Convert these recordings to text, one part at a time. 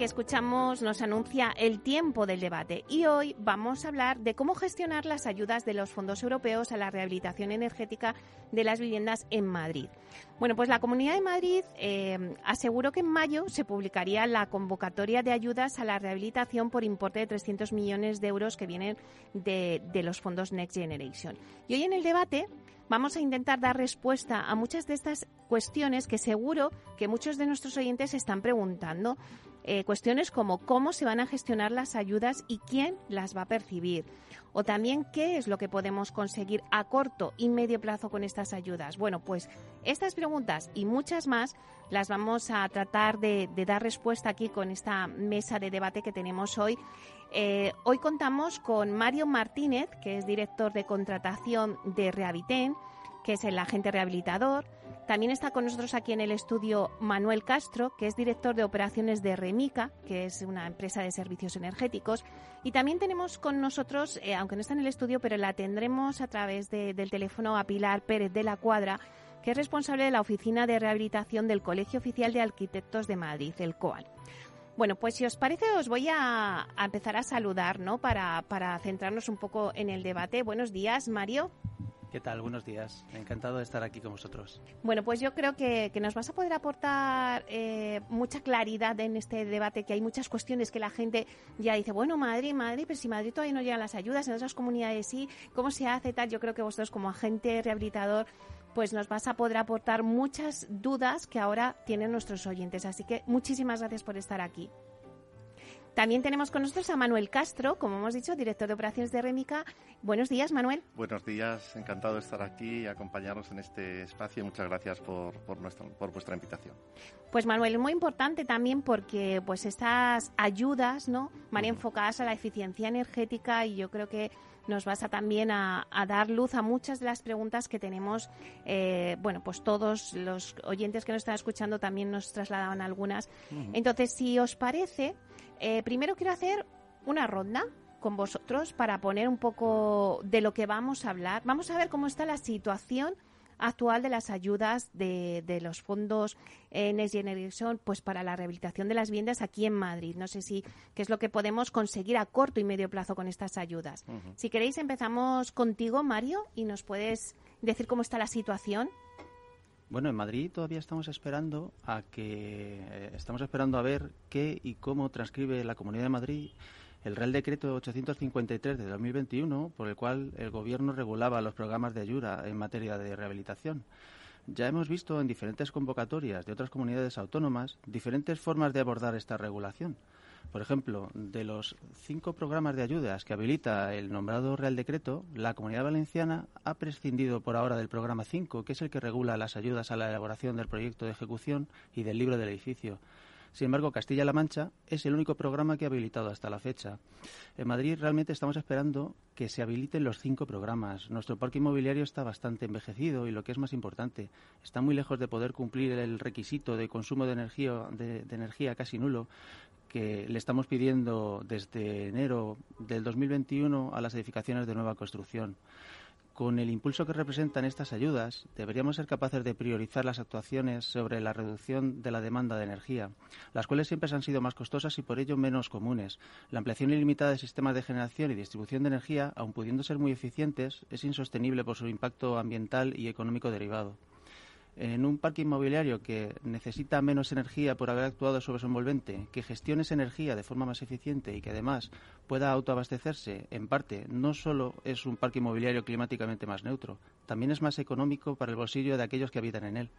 Que escuchamos nos anuncia el tiempo del debate y hoy vamos a hablar de cómo gestionar las ayudas de los fondos europeos a la rehabilitación energética de las viviendas en Madrid. Bueno, pues la Comunidad de Madrid eh, aseguró que en mayo se publicaría la convocatoria de ayudas a la rehabilitación por importe de 300 millones de euros que vienen de, de los fondos Next Generation. Y hoy en el debate vamos a intentar dar respuesta a muchas de estas cuestiones que seguro que muchos de nuestros oyentes están preguntando. Eh, cuestiones como cómo se van a gestionar las ayudas y quién las va a percibir. O también qué es lo que podemos conseguir a corto y medio plazo con estas ayudas. Bueno, pues estas preguntas y muchas más las vamos a tratar de, dar respuesta aquí con esta mesa de debate que tenemos hoy. Eh, hoy contamos con Mario Martínez, que es director de contratación de Rehabiten, que es el agente rehabilitador. También está con nosotros aquí en el estudio Manuel Castro, que es director de operaciones de Remica, que es una empresa de servicios energéticos. Y también tenemos con nosotros, eh, aunque no está en el estudio, pero la tendremos a través del teléfono a Pilar Pérez de la Cuadra, que es responsable de la Oficina de Rehabilitación del Colegio Oficial de Arquitectos de Madrid, el COAL. Bueno, pues si os parece, os voy a, empezar a saludar, ¿no? Para, para centrarnos un poco en el debate. Buenos días, Mario. ¿Qué tal? Buenos días. Encantado de estar aquí con vosotros. Bueno, pues yo creo que, nos vas a poder aportar eh, mucha claridad en este debate, que hay muchas cuestiones que la gente ya dice, bueno, Madrid, Madrid, pero si Madrid todavía no llegan las ayudas, en otras comunidades sí, ¿cómo se hace tal? Yo creo que vosotros como agente rehabilitador pues nos vas a poder aportar muchas dudas que ahora tienen nuestros oyentes. Así que muchísimas gracias por estar aquí. También tenemos con nosotros a Manuel Castro, como hemos dicho, director de operaciones de Rémica. Buenos días, Manuel. Buenos días, encantado de estar aquí y acompañarnos en este espacio. Muchas gracias por, por, por vuestra invitación. Pues Manuel, es muy importante también porque pues estas ayudas ¿no? van enfocadas a la eficiencia energética y yo creo que nos vas a también a, dar luz a muchas de las preguntas que tenemos. Eh, bueno, pues todos los oyentes que nos están escuchando también nos trasladaban algunas. Entonces, si os parece, eh, primero quiero hacer una ronda con vosotros para poner un poco de lo que vamos a hablar. Vamos a ver cómo está la situación actual de las ayudas de, de los fondos Next Generation pues para la rehabilitación de las viviendas aquí en Madrid. No sé si qué es lo que podemos conseguir a corto y medio plazo con estas ayudas. Si queréis empezamos contigo, Mario, y nos puedes decir cómo está la situación. Bueno, en Madrid todavía estamos esperando a que eh, estamos esperando a ver qué y cómo transcribe la Comunidad de Madrid el Real Decreto 853 de 2021, por el cual el Gobierno regulaba los programas de ayuda en materia de rehabilitación. Ya hemos visto en diferentes convocatorias de otras comunidades autónomas diferentes formas de abordar esta regulación. Por ejemplo, de los cinco programas de ayudas que habilita el nombrado Real Decreto, la Comunidad Valenciana ha prescindido por ahora del programa 5, que es el que regula las ayudas a la elaboración del proyecto de ejecución y del libro del edificio. Sin embargo, Castilla-La Mancha es el único programa que ha habilitado hasta la fecha. En Madrid realmente estamos esperando que se habiliten los cinco programas. Nuestro parque inmobiliario está bastante envejecido y lo que es más importante, está muy lejos de poder cumplir el requisito de consumo de energía, de energía casi nulo que le estamos pidiendo desde enero del 2021 a las edificaciones de nueva construcción. Con el impulso que representan estas ayudas, deberíamos ser capaces de priorizar las actuaciones sobre la reducción de la demanda de energía, las cuales siempre han sido más costosas y por ello menos comunes. La ampliación ilimitada de sistemas de generación y distribución de energía, aun pudiendo ser muy eficientes, es insostenible por su impacto ambiental y económico derivado en un parque inmobiliario que necesita menos energía por haber actuado sobre su envolvente, que gestione esa energía de forma más eficiente y que además pueda autoabastecerse, en parte, no solo es un parque inmobiliario climáticamente más neutro, también es más económico para el bolsillo de aquellos que habitan en él.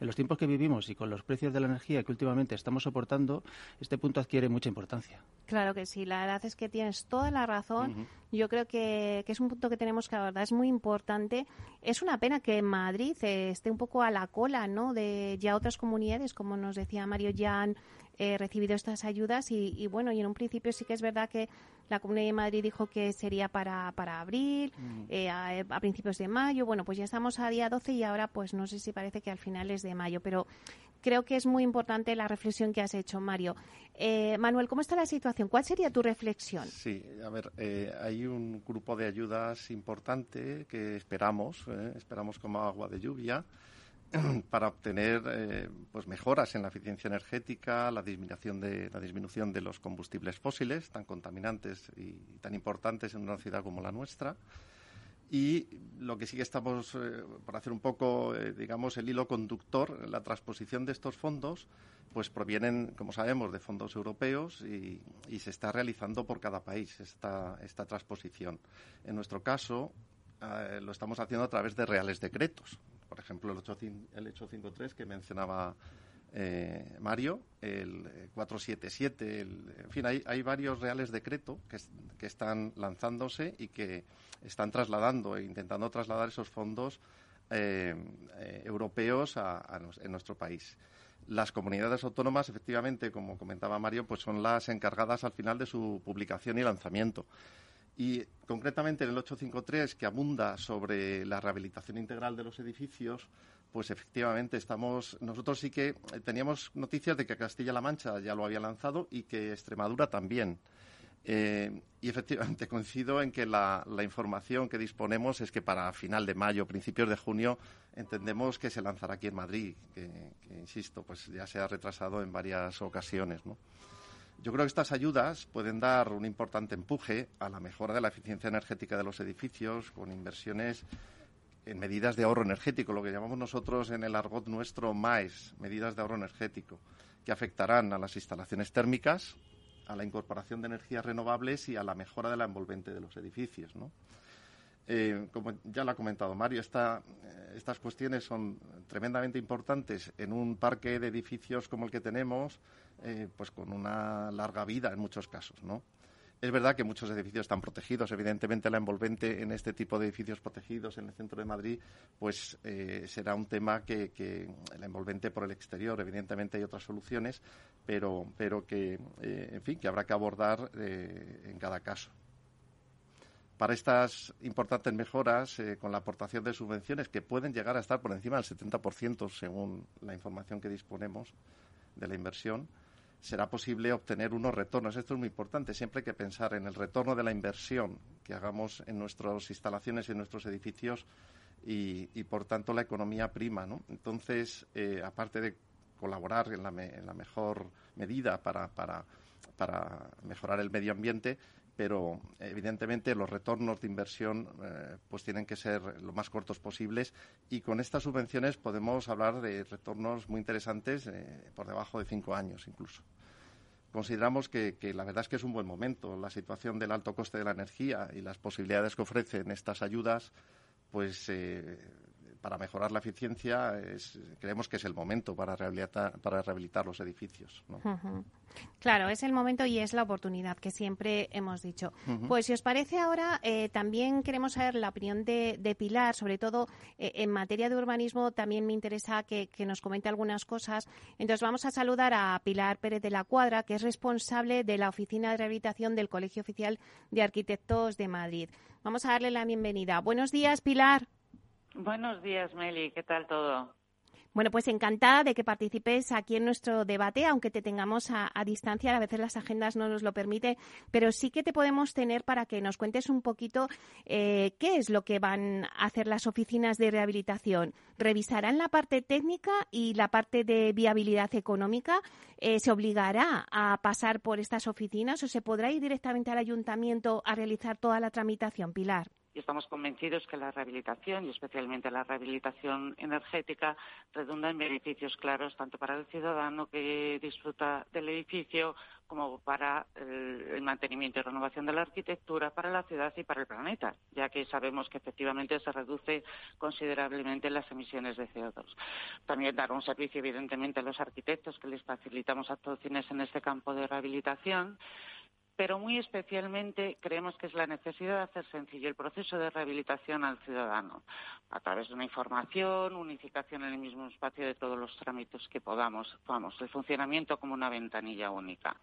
En los tiempos que vivimos y con los precios de la energía que últimamente estamos soportando, este punto adquiere mucha importancia. Claro que sí, la verdad es que tienes toda la razón yo creo que, es un punto que tenemos que abordar, es muy importante. Es una pena que Madrid eh, esté un poco a la cola ¿no? de ya otras comunidades, como nos decía Mario, ya han eh, recibido estas ayudas y, bueno, y en un principio sí que es verdad que la Comunidad de Madrid dijo que sería para, para abril, mm. eh, a, principios de mayo. Bueno, pues ya estamos a día 12 y ahora pues no sé si parece que al final es de mayo, pero creo que es muy importante la reflexión que has hecho, Mario. Eh, Manuel, ¿cómo está la situación? ¿Cuál sería tu reflexión? Sí, a ver, eh, hay un grupo de ayudas importante que esperamos, esperamos como agua de lluvia para obtener eh, pues mejoras en la eficiencia energética, la disminución de la disminución de los combustibles fósiles tan contaminantes y tan importantes en una ciudad como la nuestra. Y lo que sí que estamos, eh, por hacer un poco, eh, digamos, el hilo conductor, la transposición de estos fondos, pues provienen, como sabemos, de fondos europeos y, y se está realizando por cada país esta, esta transposición. En nuestro caso, lo estamos haciendo a través de reales decretos por ejemplo, el, 853 que mencionaba eh, Mario, el 477, el, en fin, hay, varios reales decretos que, están lanzándose y que están trasladando e intentando trasladar esos fondos eh, eh, europeos en nuestro país. Las comunidades autónomas, efectivamente, como comentaba Mario, pues son las encargadas al final de su publicación y lanzamiento. Y concretamente en el 853, que abunda sobre la rehabilitación integral de los edificios, pues efectivamente estamos. Nosotros sí que teníamos noticias de que Castilla-La Mancha ya lo había lanzado y que Extremadura también. Eh, y efectivamente coincido en que la, información que disponemos es que para final de mayo, principios de junio, entendemos que se lanzará aquí en Madrid, que, que insisto, pues ya se ha retrasado en varias ocasiones, ¿no? Yo creo que estas ayudas pueden dar un importante empuje a la mejora de la eficiencia energética de los edificios con inversiones en medidas de ahorro energético, lo que llamamos nosotros en el argot nuestro MAES, medidas de ahorro energético, que afectarán a las instalaciones térmicas, a la incorporación de energías renovables y a la mejora de la envolvente de los edificios. Eh, como ya lo ha comentado Mario, esta, estas cuestiones son tremendamente importantes en un parque de edificios como el que tenemos, eh, pues con una larga vida en muchos casos, ¿no? Es verdad que muchos edificios están protegidos. Evidentemente, la envolvente en este tipo de edificios protegidos en el centro de Madrid, pues eh, será un tema que, la envolvente por el exterior. Evidentemente, hay otras soluciones, pero, pero que, en fin, que habrá que abordar en cada caso. Para estas importantes mejoras, con la aportación de subvenciones que pueden llegar a estar por encima del 70% según la información que disponemos de la inversión, será posible obtener unos retornos. Esto es muy importante. Siempre hay que pensar en el retorno de la inversión que hagamos en nuestras instalaciones en nuestros edificios y, por tanto, la economía prima. Entonces, eh, aparte de colaborar en la, mejor medida para, para, para mejorar el medio ambiente, pero evidentemente los retornos de inversión eh, pues tienen que ser lo más cortos posibles y con estas subvenciones podemos hablar de retornos muy interesantes eh, por debajo de cinco años incluso. Consideramos que, la verdad es que es un buen momento. La situación del alto coste de la energía y las posibilidades que ofrecen estas ayudas pues eh, para mejorar la eficiencia creemos que es el momento para rehabilitar, para rehabilitar los edificios. Claro, es el momento y es la oportunidad que siempre hemos dicho. Pues si os parece ahora, eh, también queremos saber la opinión de, Pilar, sobre todo eh, en materia de urbanismo, también me interesa que, nos comente algunas cosas. Entonces vamos a saludar a Pilar Pérez de la Cuadra, que es responsable de la Oficina de Rehabilitación del Colegio Oficial de Arquitectos de Madrid. Vamos a darle la bienvenida. Buenos días, Pilar. Buenos días, Meli. ¿Qué tal todo? Bueno, pues encantada de que participes aquí en nuestro debate, aunque te tengamos a, distancia, a veces las agendas no nos lo permiten, pero sí que te podemos tener para que nos cuentes un poquito eh, qué es lo que van a hacer las oficinas de rehabilitación. ¿Revisarán la parte técnica y la parte de viabilidad económica? Eh, ¿Se obligará a pasar por estas oficinas o se podrá ir directamente al ayuntamiento a realizar toda la tramitación, Pilar? Estamos convencidos que la rehabilitación y especialmente la rehabilitación energética redunda en beneficios claros tanto para el ciudadano que disfruta del edificio como para el, mantenimiento y renovación de la arquitectura para la ciudad y para el planeta, ya que sabemos que efectivamente se reduce considerablemente las emisiones de CO2. También dar un servicio, evidentemente, a los arquitectos que les facilitamos actuaciones en este campo de rehabilitación pero muy especialmente creemos que es la necesidad de hacer sencillo el proceso de rehabilitación al ciudadano a través de una información, unificación en el mismo espacio de todos los trámites que podamos, vamos, el funcionamiento como una ventanilla única.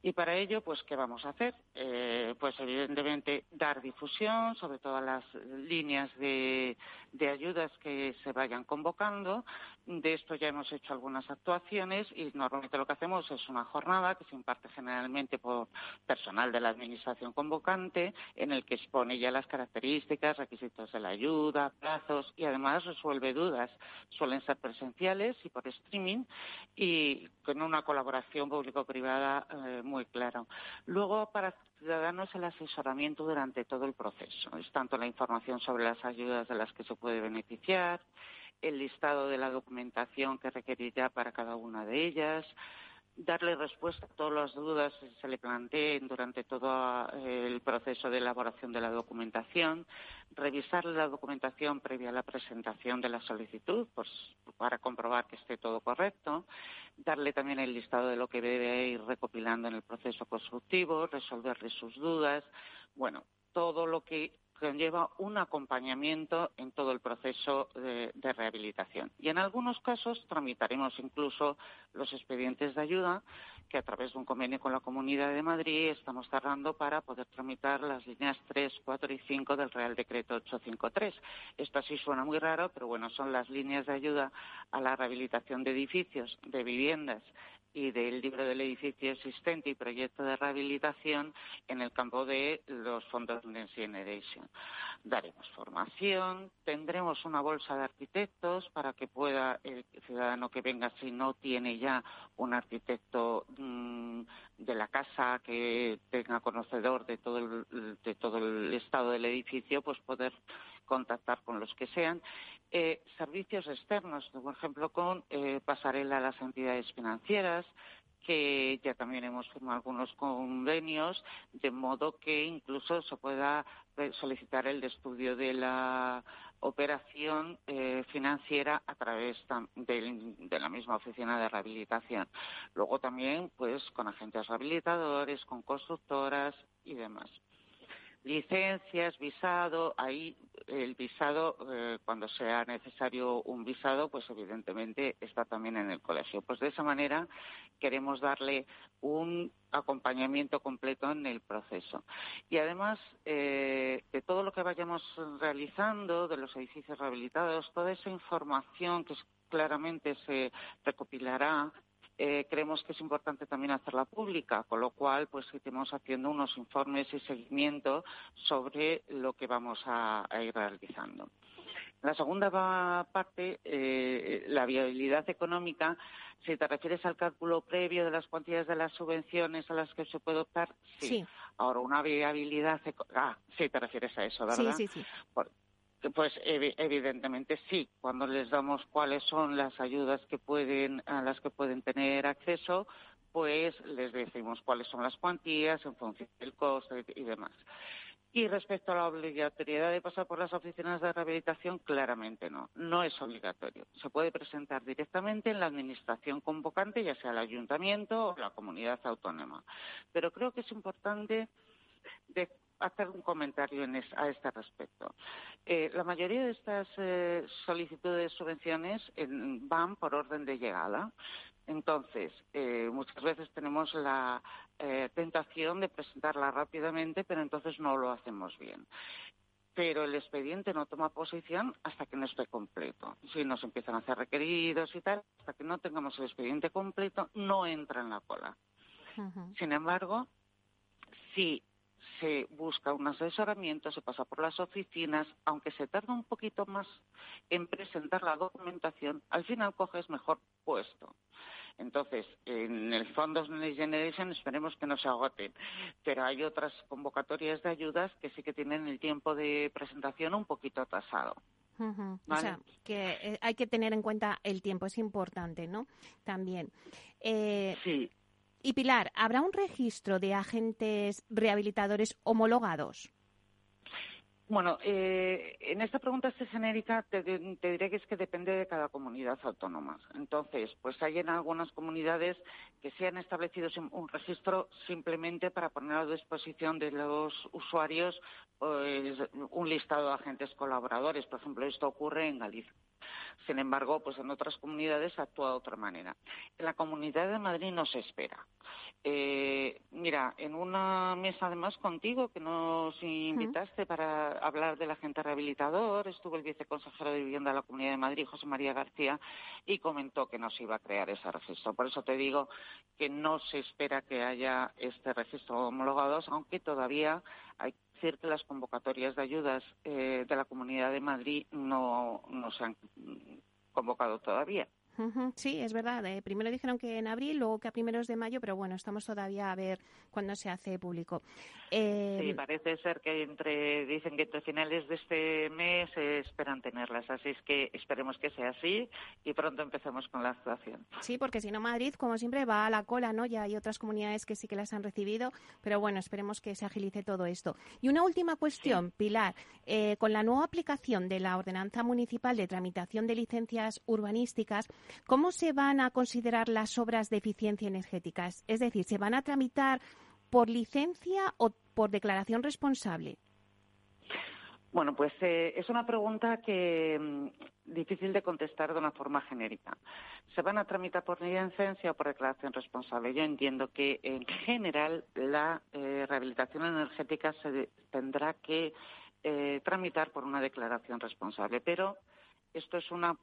Y para ello, pues, ¿qué vamos a hacer? Eh, pues, evidentemente, dar difusión sobre todas las líneas de, ayudas que se vayan convocando. De esto ya hemos hecho algunas actuaciones y normalmente lo que hacemos es una jornada que se imparte generalmente por personal de la Administración convocante, en el que expone ya las características, requisitos de la ayuda, plazos y además resuelve dudas. Suelen ser presenciales y por streaming y con una colaboración público-privada. Eh, muy claro. Luego, para ciudadanos, el asesoramiento durante todo el proceso. Es tanto la información sobre las ayudas de las que se puede beneficiar, el listado de la documentación que requerirá para cada una de ellas, darle respuesta a todas las dudas que se le planteen durante todo eh, el proceso de elaboración de la documentación, revisar la documentación previa a la presentación de la solicitud pues, para comprobar que esté todo correcto, darle también el listado de lo que debe ir recopilando en el proceso constructivo, resolverle sus dudas, bueno, todo lo que conlleva un acompañamiento en todo el proceso de, rehabilitación. Y en algunos casos tramitaremos incluso los expedientes de ayuda que a través de un convenio con la Comunidad de Madrid estamos cerrando para poder tramitar las líneas 3, 4 y 5 del Real Decreto 853. Esto sí suena muy raro, pero bueno, son las líneas de ayuda a la rehabilitación de edificios, de viviendas y del libro del edificio existente y proyecto de rehabilitación en el campo de los fondos Next Generation. Daremos formación, tendremos una bolsa de arquitectos para que pueda el ciudadano que venga, si no tiene ya un arquitecto mm, de la casa que tenga conocedor de todo el, de todo el estado del edificio, pues poder contactar con los que sean. Eh, servicios externos, por ejemplo, con eh, pasarela a las entidades financieras, que ya también hemos firmado algunos convenios, de modo que incluso se pueda eh, solicitar el estudio de la operación financiera a través de, la misma oficina de rehabilitación. Luego también, pues, con agentes rehabilitadores, con constructoras y demás licencias, visado, ahí el visado, eh, cuando sea necesario un visado, pues evidentemente está también en el colegio. Pues de esa manera queremos darle un acompañamiento completo en el proceso. Y además, eh, de todo lo que vayamos realizando, de los edificios rehabilitados, toda esa información que claramente se recopilará eh, creemos que es importante también hacerla pública, con lo cual pues estamos haciendo unos informes y seguimiento sobre lo que vamos a, ir realizando. La segunda parte, eh, la viabilidad económica, si te refieres al cálculo previo de las cuantías de las subvenciones a las que se puede optar, sí. Ahora, una viabilidad... Ah, sí, te refieres a eso, ¿verdad? Sí, sí, sí. Pues evidentemente sí. Cuando les damos cuáles son las ayudas que pueden, a las que pueden tener acceso, pues les decimos cuáles son las cuantías en función del coste y demás. Y respecto a la obligatoriedad de pasar por las oficinas de rehabilitación, claramente no. No es obligatorio. Se puede presentar directamente en la administración convocante, ya sea el ayuntamiento o la comunidad autónoma. Pero creo que es importante hacer un comentario a este respecto. Eh, la mayoría de estas eh, solicitudes de subvenciones van por orden de llegada. Entonces, eh, muchas veces tenemos la tentación de presentarla rápidamente, pero entonces no lo hacemos bien pero el expediente no toma posición hasta que no esté completo. Si nos empiezan a hacer requeridos y tal, hasta que no tengamos el expediente completo, no entra en la cola. Sin embargo, si se busca un asesoramiento, se pasa por las oficinas, aunque se tarda un poquito más en presentar la documentación, al final coges mejor puesto. Entonces, en el Fondos Next Generation esperemos que no se agoten, pero hay otras convocatorias de ayudas que sí que tienen el tiempo de presentación un poquito atrasado. O sea, que eh, hay que tener en cuenta el tiempo, es importante, ¿no? También. Eh, sí. Y Pilar, ¿habrá un registro de agentes rehabilitadores homologados? Bueno, eh, en esta pregunta así genérica te, diré que es que depende de cada comunidad autónoma. Entonces, pues hay en algunas comunidades que se han establecido un registro simplemente para poner a disposición de los usuarios pues, un listado de agentes colaboradores. Por ejemplo, esto ocurre en Galicia. Sin embargo, pues en otras comunidades actúa de otra manera. En la Comunidad de Madrid no se espera. Eh, mira, en una mesa además contigo que nos invitaste para hablar del agente rehabilitador, estuvo el viceconsejero de Vivienda de la Comunidad de Madrid, José María García, y comentó que no se iba a crear ese registro. Por eso te digo que no se espera que haya este registro homologado, aunque todavía hay decir que las convocatorias de ayudas eh, de la Comunidad de Madrid no, no se han convocado todavía. Sí, es verdad. Eh, primero dijeron que en abril, luego que a primeros de mayo, pero bueno, estamos todavía a ver cuándo se hace público. Eh, sí, parece ser que entre dicen que entre finales de este mes esperan tenerlas, así es que esperemos que sea así y pronto empecemos con la actuación. Sí, porque si no Madrid, como siempre, va a la cola, ¿no? Ya hay otras comunidades que sí que las han recibido, pero bueno, esperemos que se agilice todo esto. Y una última cuestión, Pilar, eh, con la nueva aplicación de la Ordenanza Municipal de Tramitación de Licencias Urbanísticas, ¿Cómo se van a considerar las obras de eficiencia energética? Es decir, ¿se van a tramitar por licencia o por declaración responsable? Bueno, pues eh, es una pregunta que mm, difícil de contestar de una forma genérica. ¿Se van a tramitar por licencia o por declaración responsable? Yo entiendo que en general la eh, rehabilitación energética se tendrá que eh, tramitar por una declaración responsable, pero esto es una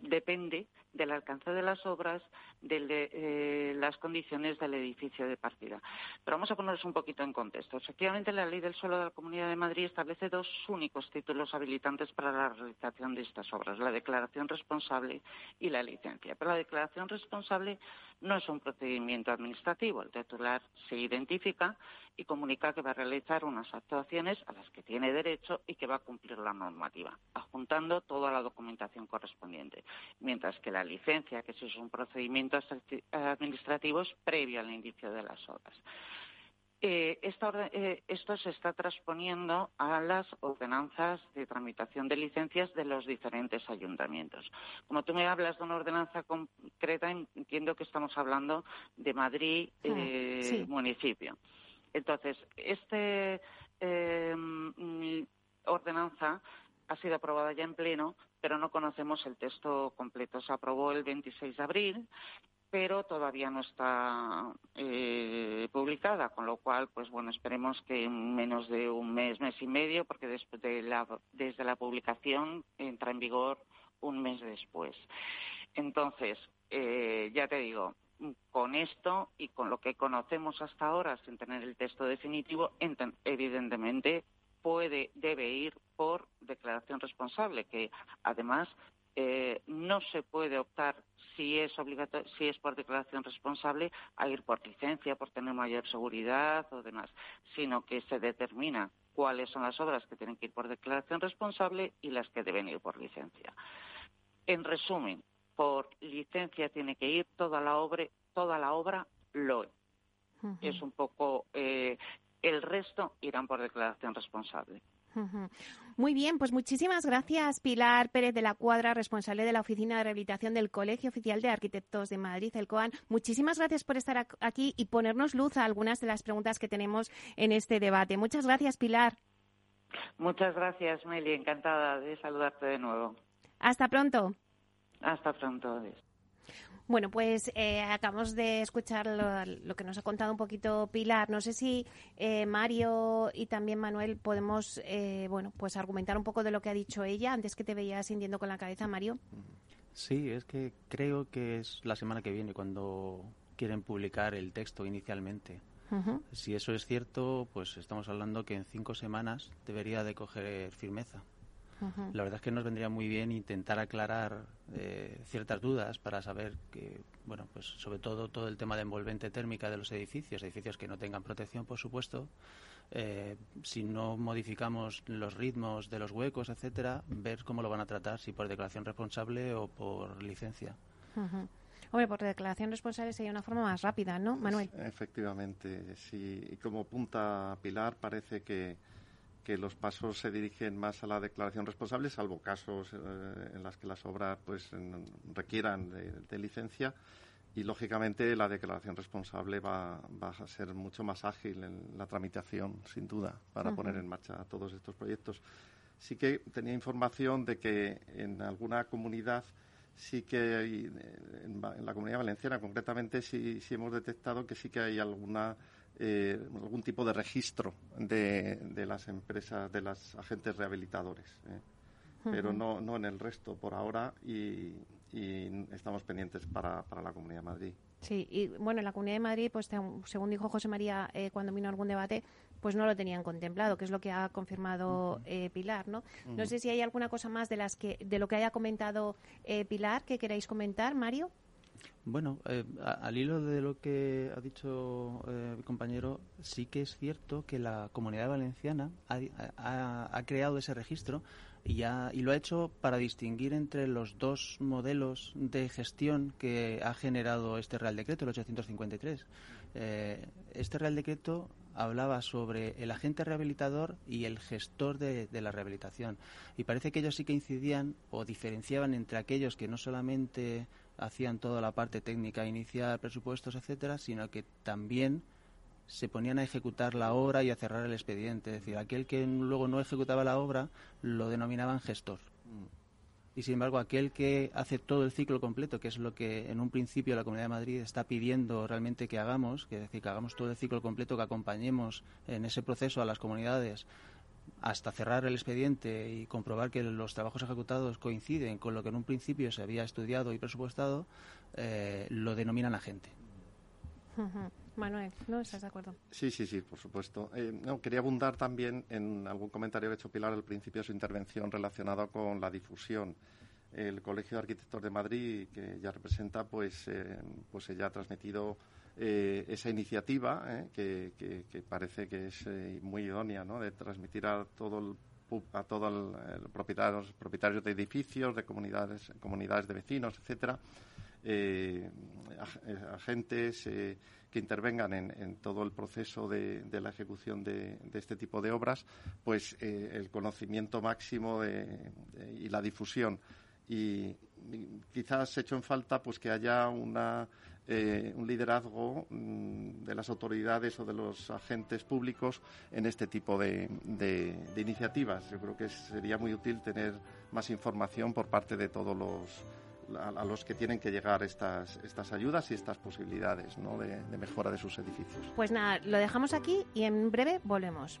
depende del alcance de las obras, de eh, las condiciones del edificio de partida. Pero vamos a ponernos un poquito en contexto. Efectivamente, la Ley del Suelo de la Comunidad de Madrid establece dos únicos títulos habilitantes para la realización de estas obras, la declaración responsable y la licencia. Pero la declaración responsable no es un procedimiento administrativo. El titular se identifica y comunica que va a realizar unas actuaciones a las que tiene derecho y que va a cumplir la normativa, adjuntando toda la documentación correspondiente. Mientras que la licencia, que es un procedimiento administrativo, es previo al inicio de las obras. Eh, eh, esto se está transponiendo a las ordenanzas de tramitación de licencias de los diferentes ayuntamientos. Como tú me hablas de una ordenanza concreta, entiendo que estamos hablando de Madrid, eh, municipio. Entonces, esta ordenanza ha sido aprobada ya en pleno, pero no conocemos el texto completo. Se aprobó el 26 de abril pero todavía no está eh, publicada, con lo cual, pues bueno, esperemos que en menos de un mes, mes y medio, porque después de la, desde la publicación entra en vigor un mes después. Entonces, eh, ya te digo, con esto y con lo que conocemos hasta ahora, sin tener el texto definitivo, evidentemente puede, debe ir por declaración responsable, que además eh, no se puede optar si es obligatorio, si es por declaración responsable a ir por licencia, por tener mayor seguridad o demás, sino que se determina cuáles son las obras que tienen que ir por declaración responsable y las que deben ir por licencia. En resumen, por licencia tiene que ir toda la obra, toda la obra LOE. Es un poco eh, el resto irán por declaración responsable. Muy bien, pues muchísimas gracias Pilar Pérez de la Cuadra, responsable de la Oficina de Rehabilitación del Colegio Oficial de Arquitectos de Madrid, el COAN. Muchísimas gracias por estar aquí y ponernos luz a algunas de las preguntas que tenemos en este debate. Muchas gracias, Pilar. Muchas gracias, Meli. Encantada de saludarte de nuevo. Hasta pronto. Hasta pronto. Bueno, pues eh, acabamos de escuchar lo, que nos ha contado un poquito Pilar. No sé si eh, Mario y también Manuel podemos, eh, bueno, pues argumentar un poco de lo que ha dicho ella antes que te veías sintiendo con la cabeza, Mario. Sí, es que creo que es la semana que viene cuando quieren publicar el texto inicialmente. Si eso es cierto, pues estamos hablando que en cinco semanas debería de coger firmeza. La verdad es que nos vendría muy bien intentar aclarar eh, ciertas dudas para saber que, bueno, pues sobre todo todo el tema de envolvente térmica de los edificios, edificios que no tengan protección, por supuesto, eh, si no modificamos los ritmos de los huecos, etcétera, ver cómo lo van a tratar, si por declaración responsable o por licencia. Hombre, por declaración responsable sería una forma más rápida, ¿no, Manuel? Efectivamente, sí. Y como punta Pilar, parece que que los pasos se dirigen más a la declaración responsable, salvo casos eh, en los que las obras pues requieran de, licencia. Y lógicamente la declaración responsable va, a ser mucho más ágil en la tramitación, sin duda, para poner en marcha todos estos proyectos. Sí que tenía información de que en alguna comunidad sí que hay, en, la comunidad valenciana concretamente, sí, sí hemos detectado que sí que hay alguna eh, algún tipo de registro de, de, las empresas, de los agentes rehabilitadores. ¿eh? Pero no, no en el resto por ahora y, estamos pendientes para, para, la Comunidad de Madrid. Sí, y bueno, en la Comunidad de Madrid, pues según dijo José María eh, cuando vino algún debate, pues no lo tenían contemplado, que es lo que ha confirmado Pilar, ¿no? No sé si hay alguna cosa más de las que de lo que haya comentado Pilar que queráis comentar, Mario. Bueno, eh, al hilo de lo que ha dicho eh, mi compañero, sí que es cierto que la comunidad valenciana ha, creado ese registro y, y lo ha hecho para distinguir entre los dos modelos de gestión que ha generado este Real Decreto, el 853. Eh, este Real Decreto hablaba sobre el agente rehabilitador y el gestor de, de, la rehabilitación. Y parece que ellos sí que incidían o diferenciaban entre aquellos que no solamente hacían toda la parte técnica inicial, presupuestos, etcétera, sino que también se ponían a ejecutar la obra y a cerrar el expediente. Es decir, aquel que luego no ejecutaba la obra lo denominaban gestor. Y sin embargo, aquel que hace todo el ciclo completo, que es lo que en un principio la Comunidad de Madrid está pidiendo realmente que hagamos, que es decir, que hagamos todo el ciclo completo, que acompañemos en ese proceso a las comunidades hasta cerrar el expediente y comprobar que los trabajos ejecutados coinciden con lo que en un principio se había estudiado y presupuestado, eh, lo denominan agente. Manuel, ¿no estás de acuerdo? Sí, sí, sí, por supuesto. Eh, no, quería abundar también en algún comentario que ha hecho Pilar al principio de su intervención relacionado con la difusión. El Colegio de Arquitectos de Madrid, que ya representa, pues, eh, pues ya ha transmitido eh, esa iniciativa eh, que, parece que es eh, muy idónea de transmitir a todo el a todos los propietarios, propietarios de edificios, de comunidades, comunidades de vecinos, etcétera, agentes que intervengan en, todo el proceso de, la ejecución de, este tipo de obras, pues el conocimiento máximo y la difusión. Y quizás he hecho en falta pues que haya una eh, un liderazgo mm, de las autoridades o de los agentes públicos en este tipo de, iniciativas. Yo creo que sería muy útil tener más información por parte de todos los a, los que tienen que llegar estas, estas ayudas y estas posibilidades de, de mejora de sus edificios. Pues nada, lo dejamos aquí y en breve volvemos.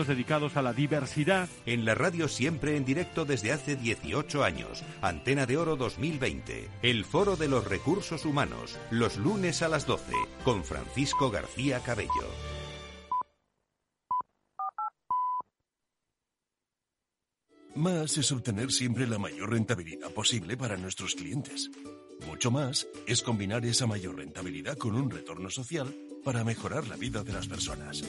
espacios dedicados a la diversidad. En la radio siempre en directo desde hace 18 años. Antena de Oro 2020. El Foro de los Recursos Humanos. Los lunes a las 12. Con Francisco García Cabello. Más es obtener siempre la mayor rentabilidad posible para nuestros clientes. Mucho más es combinar esa mayor rentabilidad con un retorno social para mejorar la vida de las personas.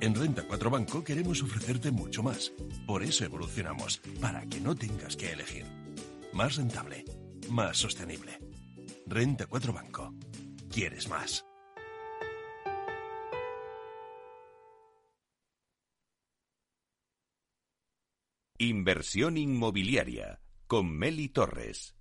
En Renta 4 Banco queremos ofrecerte mucho más. Por eso evolucionamos, para que no tengas que elegir. Más rentable, más sostenible. Renta 4 Banco. ¿Quieres más? Inversión inmobiliaria con Meli Torres.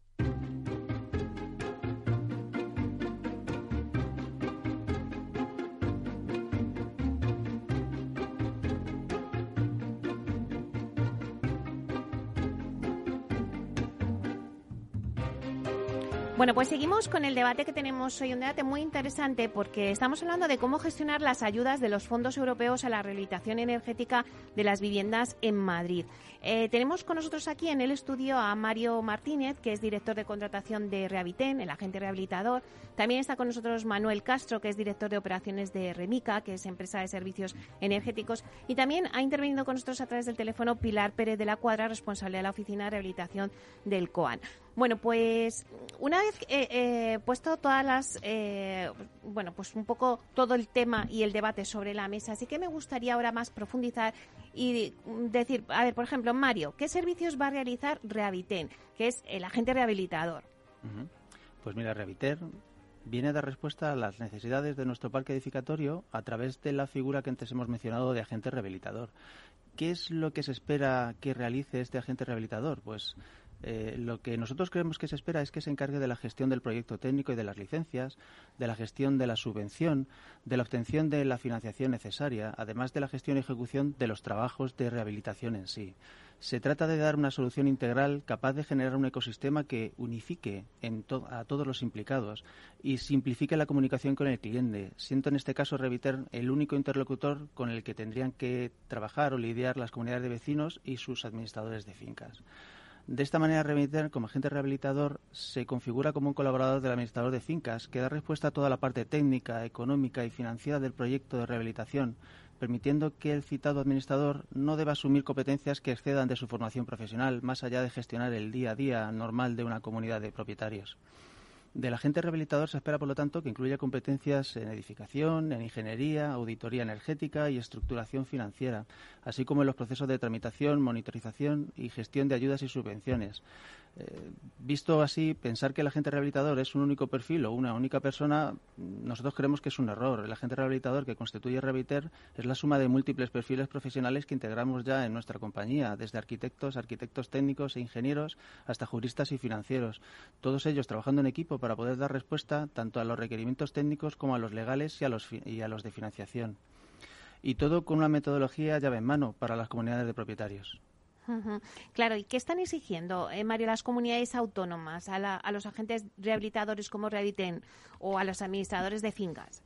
Bueno, pues seguimos con el debate que tenemos hoy, un debate muy interesante porque estamos hablando de cómo gestionar las ayudas de los fondos europeos a la rehabilitación energética de las viviendas en Madrid. Eh, tenemos con nosotros aquí en el estudio a Mario Martínez, que es director de contratación de Rehabiten, el agente rehabilitador. También está con nosotros Manuel Castro, que es director de operaciones de Remica, que es empresa de servicios energéticos. Y también ha intervenido con nosotros a través del teléfono Pilar Pérez de la Cuadra, responsable de la Oficina de Rehabilitación del COAN. Bueno, pues una vez eh, eh, puesto todas las, eh, bueno, pues un poco todo el tema y el debate sobre la mesa, así que me gustaría ahora más profundizar y decir, a ver, por ejemplo, Mario, ¿qué servicios va a realizar Rehabiten, que es el agente rehabilitador? Pues mira, Rehabiter viene a dar respuesta a las necesidades de nuestro parque edificatorio a través de la figura que antes hemos mencionado de agente rehabilitador. ¿Qué es lo que se espera que realice este agente rehabilitador? Pues eh, lo que nosotros creemos que se espera es que se encargue de la gestión del proyecto técnico y de las licencias, de la gestión de la subvención, de la obtención de la financiación necesaria, además de la gestión y ejecución de los trabajos de rehabilitación en sí. Se trata de dar una solución integral capaz de generar un ecosistema que unifique a todos los implicados y simplifique la comunicación con el cliente, siendo en este caso Reviter el único interlocutor con el que tendrían que trabajar o lidiar las comunidades de vecinos y sus administradores de fincas. De esta manera, como agente rehabilitador, se configura como un colaborador del administrador de fincas que da respuesta a toda la parte técnica, económica y financiera del proyecto de rehabilitación, permitiendo que el citado administrador no deba asumir competencias que excedan de su formación profesional, más allá de gestionar el día a día normal de una comunidad de propietarios. Del agente rehabilitador se espera, por lo tanto, que incluya competencias en edificación, en ingeniería, auditoría energética y estructuración financiera, así como en los procesos de tramitación, monitorización y gestión de ayudas y subvenciones, eh, visto así, pensar que el agente rehabilitador es un único perfil o una única persona, nosotros creemos que es un error. El agente rehabilitador que constituye Reviter es la suma de múltiples perfiles profesionales que integramos ya en nuestra compañía, desde arquitectos, arquitectos técnicos e ingenieros hasta juristas y financieros. Todos ellos trabajando en equipo para poder dar respuesta tanto a los requerimientos técnicos como a los legales y a los, y a los de financiación. Y todo con una metodología llave en mano para las comunidades de propietarios. Claro, ¿y qué están exigiendo, eh, Mario, las comunidades autónomas, a, los agentes rehabilitadores como Rehabiliten o a los administradores de fincas?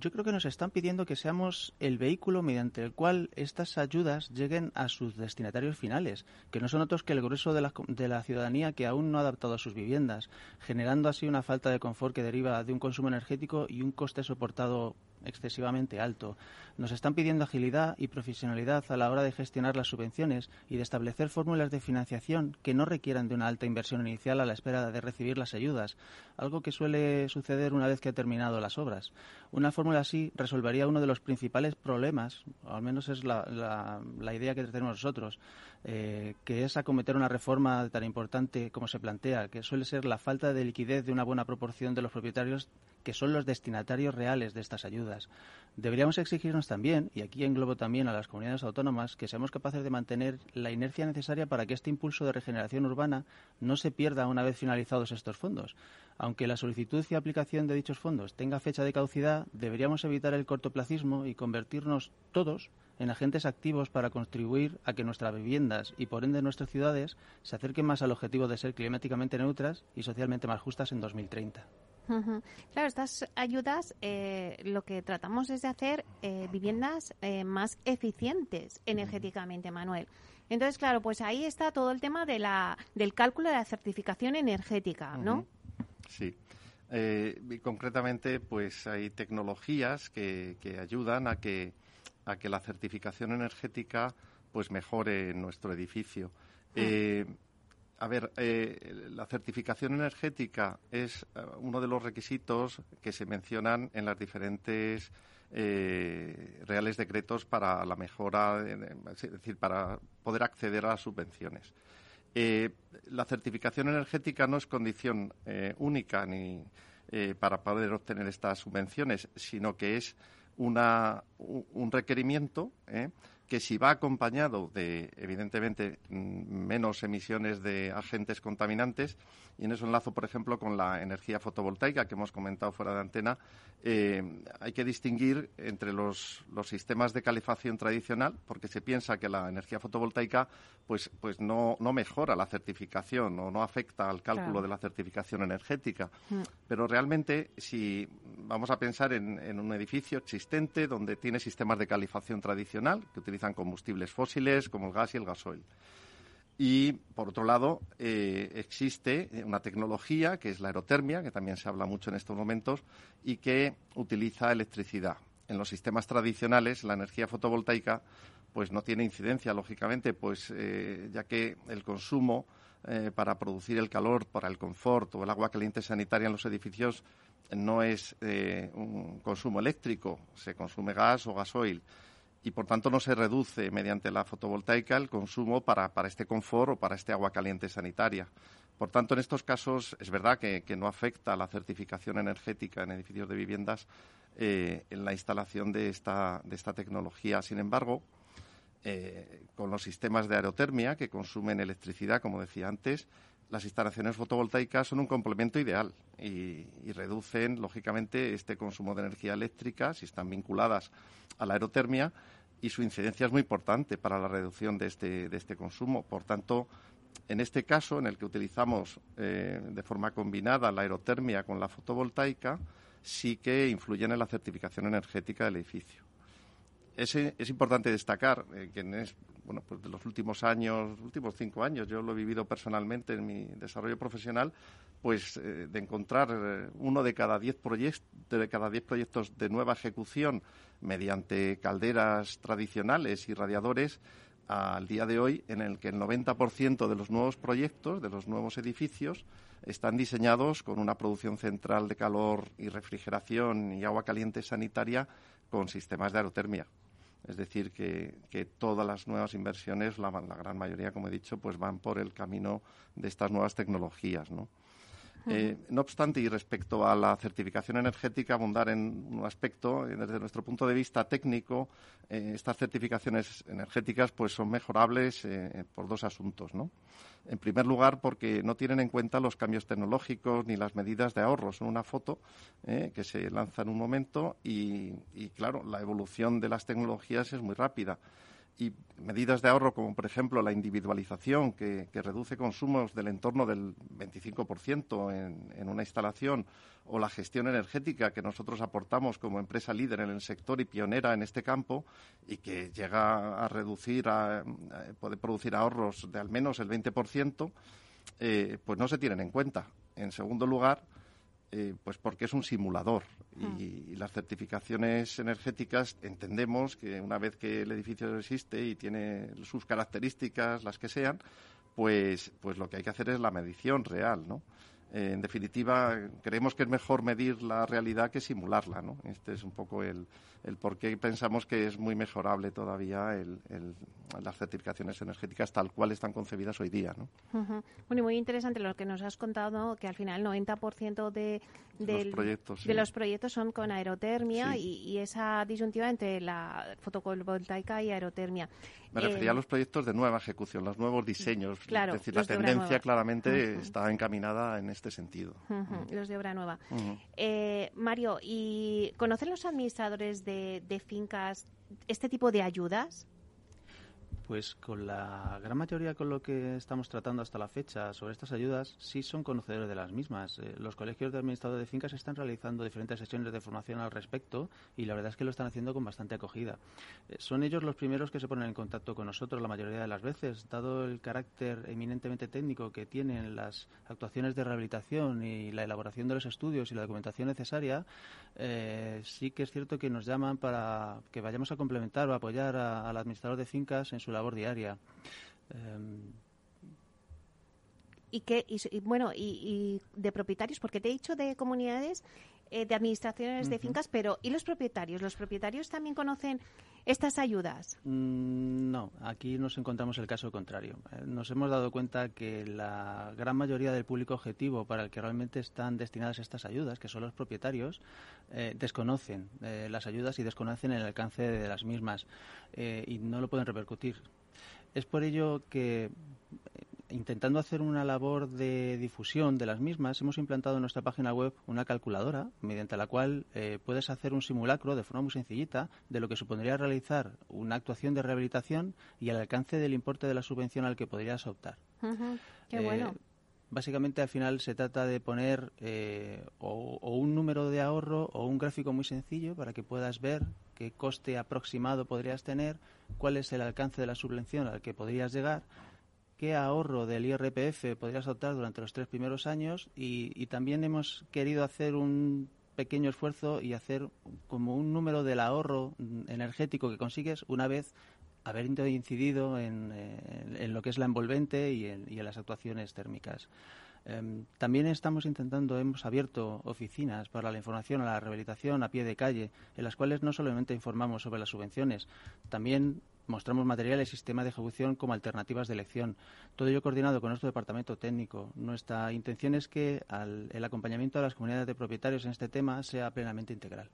Yo creo que nos están pidiendo que seamos el vehículo mediante el cual estas ayudas lleguen a sus destinatarios finales, que no son otros que el grueso de la, de la ciudadanía que aún no ha adaptado a sus viviendas, generando así una falta de confort que deriva de un consumo energético y un coste soportado excesivamente alto. Nos están pidiendo agilidad y profesionalidad a la hora de gestionar las subvenciones y de establecer fórmulas de financiación que no requieran de una alta inversión inicial a la espera de recibir las ayudas, algo que suele suceder una vez que ha terminado las obras. Una fórmula así resolvería uno de los principales problemas, o al menos es la, idea que tenemos nosotros, eh, que es acometer una reforma tan importante como se plantea, que suele ser la falta de liquidez de una buena proporción de los propietarios que son los destinatarios reales de estas ayudas. Deberíamos exigirnos también, y aquí englobo también a las comunidades autónomas, que seamos capaces de mantener la inercia necesaria para que este impulso de regeneración urbana no se pierda una vez finalizados estos fondos. Aunque la solicitud y aplicación de dichos fondos tenga fecha de caducidad, deberíamos evitar el cortoplacismo y convertirnos todos en agentes activos para contribuir a que nuestras viviendas y por ende nuestras ciudades se acerquen más al objetivo de ser climáticamente neutras y socialmente más justas en 2030. Claro, estas ayudas eh, lo que tratamos es de hacer eh, viviendas eh, más eficientes energéticamente, Manuel. Entonces, claro, pues ahí está todo el tema de la, del cálculo de la certificación energética, ¿no? Sí. concretamente, pues hay tecnologías que, que ayudan a que, a que la certificación energética pues mejore nuestro edificio. Mm. A ver, eh, la certificación energética es eh, uno de los requisitos que se mencionan en las diferentes eh, reales decretos para la mejora, es decir, para poder acceder a las subvenciones. la certificación energética no es condición única ni para poder obtener estas subvenciones, sino que es una, un requerimiento que si va acompañado de, evidentemente, mm, menos emisiones de agentes contaminantes, y en eso enlazo, por ejemplo, con la energía fotovoltaica que hemos comentado fuera de antena, eh, hay que distinguir entre los, sistemas de calefacción tradicional, porque se piensa que la energía fotovoltaica pues, pues no, no mejora la certificación o no afecta al cálculo de la certificación energética. Mm. Pero realmente, si vamos a pensar en, en, un edificio existente donde tiene sistemas de calefacción tradicional, que utiliza combustibles fósiles como el gas y el gasoil. Y, por otro lado, eh, existe una tecnología que es la aerotermia, que también se habla mucho en estos momentos, y que utiliza electricidad. En los sistemas tradicionales, la energía fotovoltaica pues no tiene incidencia, lógicamente, pues eh, ya que el consumo eh, para producir el calor, para el confort o el agua caliente sanitaria en los edificios no es un consumo eléctrico, se consume gas o gasoil y por tanto no se reduce mediante la fotovoltaica el consumo para, este confort o para este agua caliente sanitaria. Por tanto, en estos casos es verdad que, no afecta la certificación energética en edificios de viviendas eh, en la instalación de esta, de esta tecnología. Sin embargo, eh, con los sistemas de aerotermia que consumen electricidad, como decía antes, las instalaciones fotovoltaicas son un complemento ideal y, reducen, lógicamente, este consumo de energía eléctrica si están vinculadas a la aerotermia y su incidencia es muy importante para la reducción de este, de este consumo. Por tanto, en este caso, en el que utilizamos eh, de forma combinada la aerotermia con la fotovoltaica, sí que influyen en la certificación energética del edificio. Es, importante destacar eh, que en, pues los últimos años, últimos cinco años, yo lo he vivido personalmente en mi desarrollo profesional, pues eh, de encontrar eh, uno de cada diez proyectos, de cada diez proyectos de nueva ejecución mediante calderas tradicionales y radiadores al día de hoy, en el que el 90% de los nuevos proyectos, de los nuevos edificios, están diseñados con una producción central de calor y refrigeración y agua caliente sanitaria con sistemas de aerotermia. Es decir, que, todas las nuevas inversiones, la, gran mayoría, como he dicho, pues van por el camino de estas nuevas tecnologías, ¿no? Eh, no obstante, y respecto a la certificación energética, abundar en un aspecto, eh, desde nuestro punto de vista técnico, eh, estas certificaciones energéticas pues son mejorables por dos asuntos, ¿no? En primer lugar, porque no tienen en cuenta los cambios tecnológicos ni las medidas de ahorros. en una foto que se lanza en un momento y, claro, la evolución de las tecnologías es muy rápida y medidas de ahorro como por ejemplo la individualización que, reduce consumos del entorno del 25% en, en, una instalación o la gestión energética que nosotros aportamos como empresa líder en el sector y pionera en este campo y que llega a reducir, a, puede producir ahorros de al menos el 20%, eh, pues no se tienen en cuenta. En segundo lugar, eh, pues porque es un simulador hmm. y, las certificaciones energéticas entendemos que una vez que el edificio existe y tiene sus características, las que sean, pues, pues lo que hay que hacer es la medición real, ¿no? Eh, en definitiva, creemos que es mejor medir la realidad que simularla, ¿no? Este es un poco el, el por qué pensamos que es muy mejorable todavía el, las certificaciones energéticas tal cual están concebidas hoy día, ¿no? Bueno, y muy interesante lo que nos has contado, que al final el 90% de, los proyectos, de los proyectos son con aerotermia y, esa disyuntiva entre la fotovoltaica y aerotermia. Me refería a los proyectos de nueva ejecución, los nuevos diseños. es decir, la tendencia claramente está encaminada en este sentido. Los de obra nueva. Eh, Mario, ¿y conocen los administradores de, fincas este tipo de ayudas? Pues con la gran mayoría con lo que estamos tratando hasta la fecha sobre estas ayudas, sí son conocedores de las mismas. Eh, los colegios de administradores de fincas están realizando diferentes sesiones de formación al respecto y la verdad es que lo están haciendo con bastante acogida. Eh, son ellos los primeros que se ponen en contacto con nosotros la mayoría de las veces, dado el carácter eminentemente técnico que tienen las actuaciones de rehabilitación y la elaboración de los estudios y la documentación necesaria, eh, sí que es cierto que nos llaman para que vayamos a complementar o apoyar al administrador de fincas en su labor diaria. Em, y que y, bueno y, de propietarios porque te he dicho de comunidades eh, de administraciones de fincas pero y los propietarios los propietarios también conocen estas ayudas mm, no aquí nos encontramos el caso contrario. Eh, nos hemos dado cuenta que la gran mayoría del público objetivo para el que realmente están destinadas estas ayudas que son los propietarios eh, desconocen las ayudas y desconocen el alcance de las mismas y no lo pueden repercutir. Es por ello que, intentando hacer una labor de difusión de las mismas, hemos implantado en nuestra página web una calculadora mediante la cual eh, puedes hacer un simulacro de forma muy sencillita de lo que supondría realizar una actuación de rehabilitación y el alcance del importe de la subvención al que podrías optar. Qué eh, bueno. Básicamente al final se trata de poner o, un número de ahorro o un gráfico muy sencillo para que puedas ver qué coste aproximado podrías tener, cuál es el alcance de la subvención al que podrías llegar, qué ahorro del IRPF podrías optar durante los tres primeros años y, también hemos querido hacer un pequeño esfuerzo y hacer como un número del ahorro energético que consigues una vez haber incidido en, lo que es la envolvente y en las actuaciones térmicas. Em, también estamos intentando, hemos abierto oficinas para la información a la rehabilitación a pie de calle, en las cuales no solamente informamos sobre las subvenciones, también mostramos materiales y sistemas de ejecución como alternativas de elección. Todo ello coordinado con nuestro departamento técnico. Nuestra intención es que el acompañamiento a las comunidades de propietarios en este tema sea plenamente integral.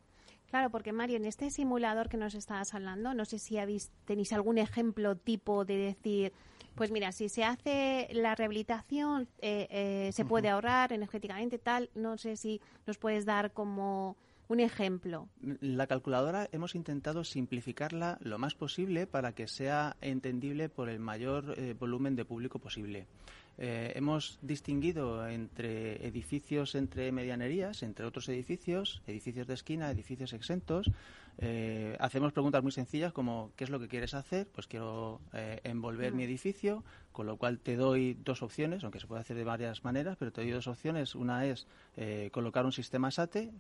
Claro, porque Mario, en este simulador que nos estabas hablando, no sé si habéis, tenéis algún ejemplo tipo de decir, pues mira, si se hace la rehabilitación, eh, eh, se puede ahorrar energéticamente, tal. No sé si nos puedes dar como un ejemplo. La calculadora hemos intentado simplificarla lo más posible para que sea entendible por el mayor eh, volumen de público posible. Eh, hemos distinguido entre edificios entre medianerías, entre otros edificios, edificios de esquina, edificios exentos. Eh, hacemos preguntas muy sencillas como ¿qué es lo que quieres hacer? Pues quiero eh, envolver mi edificio, con lo cual te doy dos opciones, aunque se puede hacer de varias maneras, pero te doy dos opciones. Una es colocar un sistema SATE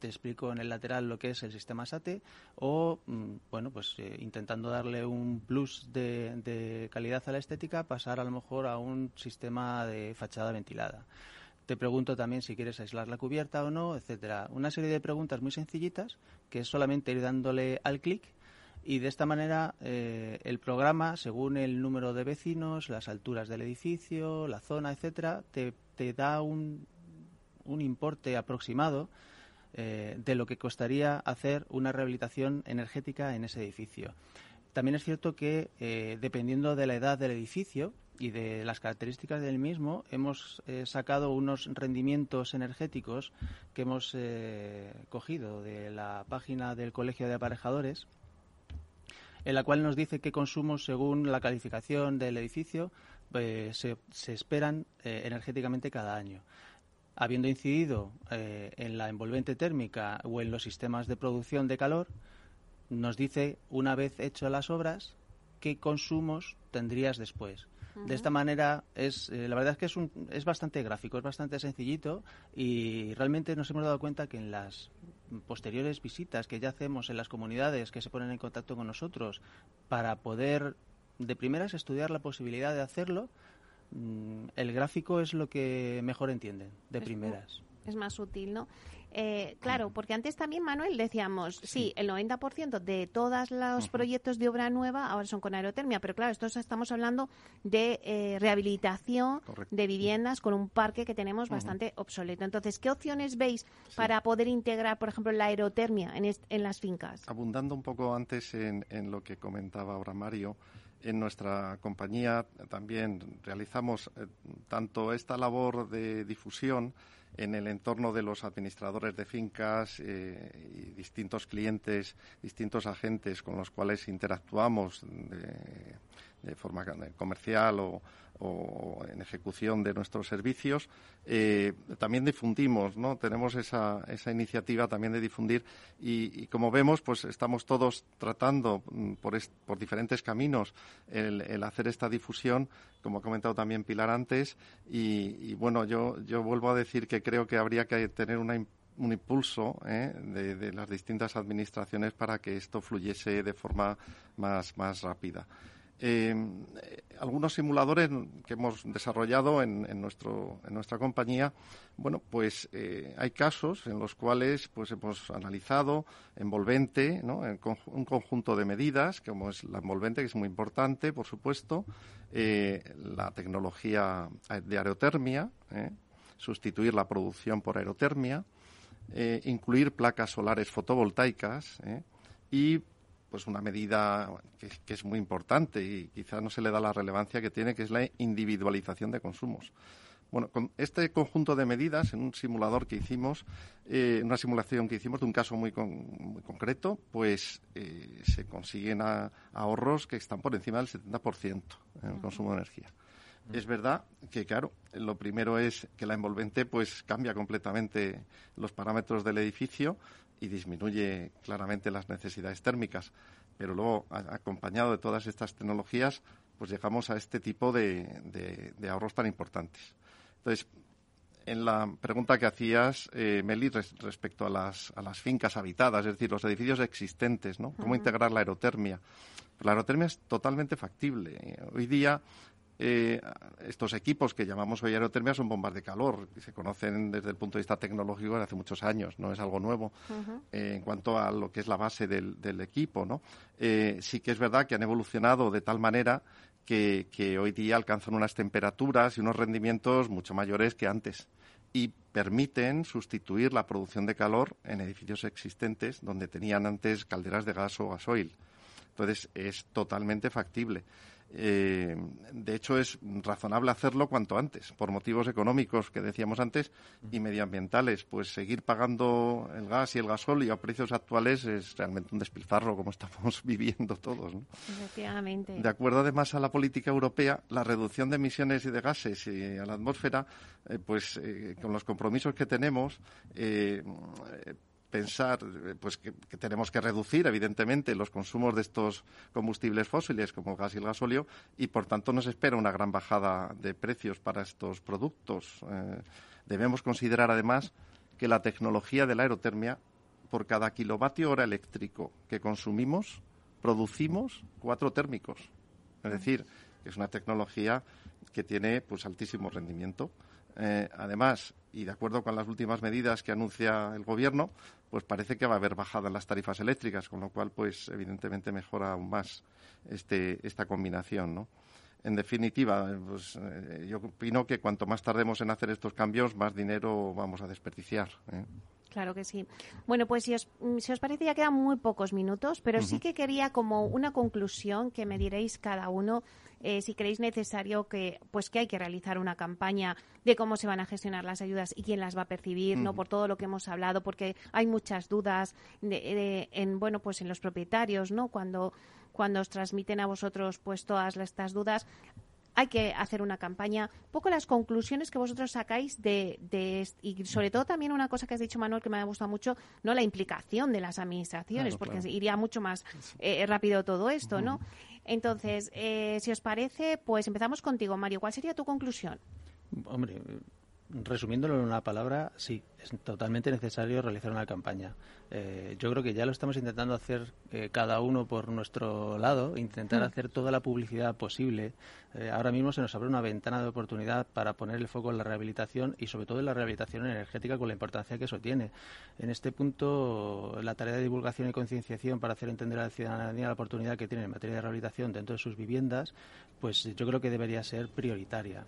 te explico en el lateral lo que es el sistema SATE o, mm, bueno, pues eh, intentando darle un plus de, calidad a la estética, pasar a lo mejor a un sistema de fachada ventilada. Te pregunto también si quieres aislar la cubierta o no, etcétera. Una serie de preguntas muy sencillitas que es solamente ir dándole al clic y de esta manera eh, el programa, según el número de vecinos, las alturas del edificio, la zona, etcétera, te, te da un, un importe aproximado eh, de lo que costaría hacer una rehabilitación energética en ese edificio. También es cierto que, eh, dependiendo de la edad del edificio y de las características del mismo, hemos eh, sacado unos rendimientos energéticos que hemos cogido de la página del Colegio de Aparejadores, en la cual nos dice qué consumos, según la calificación del edificio, se, se, esperan energéticamente cada año habiendo incidido eh, en la envolvente térmica o en los sistemas de producción de calor, nos dice, una vez hecho las obras, qué consumos tendrías después. De esta manera, es, eh, la verdad es que es, un, es bastante gráfico, es bastante sencillito y realmente nos hemos dado cuenta que en las posteriores visitas que ya hacemos en las comunidades que se ponen en contacto con nosotros para poder de primeras estudiar la posibilidad de hacerlo, el gráfico es lo que mejor entienden de primeras. Es más útil, ¿no? Eh, claro, porque antes también, Manuel, decíamos, sí, el 90% de todos los proyectos de obra nueva ahora son con aerotermia, pero claro, esto estamos hablando de eh, rehabilitación de viviendas con un parque que tenemos bastante obsoleto. Entonces, ¿qué opciones veis para poder integrar, por ejemplo, la aerotermia en, en las fincas? Abundando un poco antes en, en lo que comentaba ahora Mario, en nuestra compañía también realizamos eh, tanto esta labor de difusión en el entorno de los administradores de fincas eh, y distintos clientes, distintos agentes con los cuales interactuamos forma comercial o, en ejecución de nuestros servicios, eh, también difundimos, ¿no? Tenemos esa, esa iniciativa también de difundir y, como vemos, pues estamos todos tratando mm, por, por diferentes caminos el, hacer esta difusión, como ha comentado también Pilar antes, y, bueno, yo, yo vuelvo a decir que creo que habría que tener una un impulso ¿eh? de, las distintas administraciones para que esto fluyese de forma más, más rápida. Eh, algunos simuladores que hemos desarrollado en, nuestro, en nuestra compañía, bueno, pues eh, hay casos en los cuales pues hemos analizado envolvente, ¿no? un conjunto de medidas, como es la envolvente, que es muy importante, por supuesto, la tecnología de aerotermia, sustituir la producción por aerotermia, eh, incluir placas solares fotovoltaicas ¿eh? y pues una medida que, es muy importante y quizá no se le da la relevancia que tiene, que es la individualización de consumos. Bueno, con este conjunto de medidas, en un simulador que hicimos, eh, una simulación que hicimos de un caso muy, concreto, pues se consiguen ahorros que están por encima del 70% en el consumo de energía. Es verdad que, claro, lo primero es que la envolvente pues cambia completamente los parámetros del edificio y disminuye claramente las necesidades térmicas. Pero luego, acompañado de todas estas tecnologías, pues llegamos a este tipo de, ahorros tan importantes. Entonces, en la pregunta que hacías, eh, Meli, respecto a las, a las fincas habitadas, es decir, los edificios existentes, ¿no? ¿Cómo integrar la aerotermia? La aerotermia es totalmente factible. Hoy día eh, estos equipos que llamamos hoy aerotermia son bombas de calor, que se conocen desde el punto de vista tecnológico desde hace muchos años, no es algo nuevo eh, en cuanto a lo que es la base del, equipo. ¿no? Eh, sí que es verdad que han evolucionado de tal manera que, hoy día alcanzan unas temperaturas y unos rendimientos mucho mayores que antes y permiten sustituir la producción de calor en edificios existentes donde tenían antes calderas de gas o gasoil. Entonces, es totalmente factible. Eh, de hecho, es razonable hacerlo cuanto antes, por motivos económicos que decíamos antes y medioambientales. Pues seguir pagando el gas y el gasóleo a precios actuales es realmente un despilfarro, como estamos viviendo todos. Efectivamente. De acuerdo, además, a la política europea, la reducción de emisiones y de gases y a la atmósfera, eh, pues eh, con los compromisos que tenemos, pensar eh, pues que, tenemos que reducir evidentemente los consumos de estos combustibles fósiles como el gas y el gasóleo y por tanto nos espera una gran bajada de precios para estos productos. Eh, debemos considerar además que la tecnología de la aerotermia por cada kilovatio hora eléctrico que consumimos producimos cuatro térmicos. Es decir, es una tecnología que tiene pues altísimo rendimiento. Eh, además, y de acuerdo con las últimas medidas que anuncia el Gobierno, pues parece que va a haber bajada en las tarifas eléctricas, con lo cual, pues evidentemente mejora aún más este, esta combinación. En definitiva, pues, eh, yo opino que cuanto más tardemos en hacer estos cambios, más dinero vamos a desperdiciar. ¿eh? Claro que sí. Bueno, pues si os, si os parece ya quedan muy pocos minutos, pero sí que quería como una conclusión que me diréis cada uno eh, si creéis necesario que pues que hay que realizar una campaña de cómo se van a gestionar las ayudas y quién las va a percibir, no por todo lo que hemos hablado, porque hay muchas dudas en bueno pues en los propietarios, no cuando cuando os transmiten a vosotros pues todas estas dudas hay que hacer una campaña. Un poco las conclusiones que vosotros sacáis de, de, y sobre todo también una cosa que has dicho Manuel que me ha gustado mucho, no la implicación de las administraciones, porque iría mucho más eh, rápido todo esto, ¿no? Entonces, eh, si os parece, pues empezamos contigo, Mario. ¿Cuál sería tu conclusión? Hombre, resumiéndolo en una palabra, sí, es totalmente necesario realizar una campaña. Eh, yo creo que ya lo estamos intentando hacer eh, cada uno por nuestro lado, intentar mm. hacer toda la publicidad posible. Eh, ahora mismo se nos abre una ventana de oportunidad para poner el foco en la rehabilitación y sobre todo en la rehabilitación energética con la importancia que eso tiene. En este punto, la tarea de divulgación y concienciación para hacer entender a la ciudadanía la oportunidad que tiene en materia de rehabilitación dentro de sus viviendas, pues yo creo que debería ser prioritaria.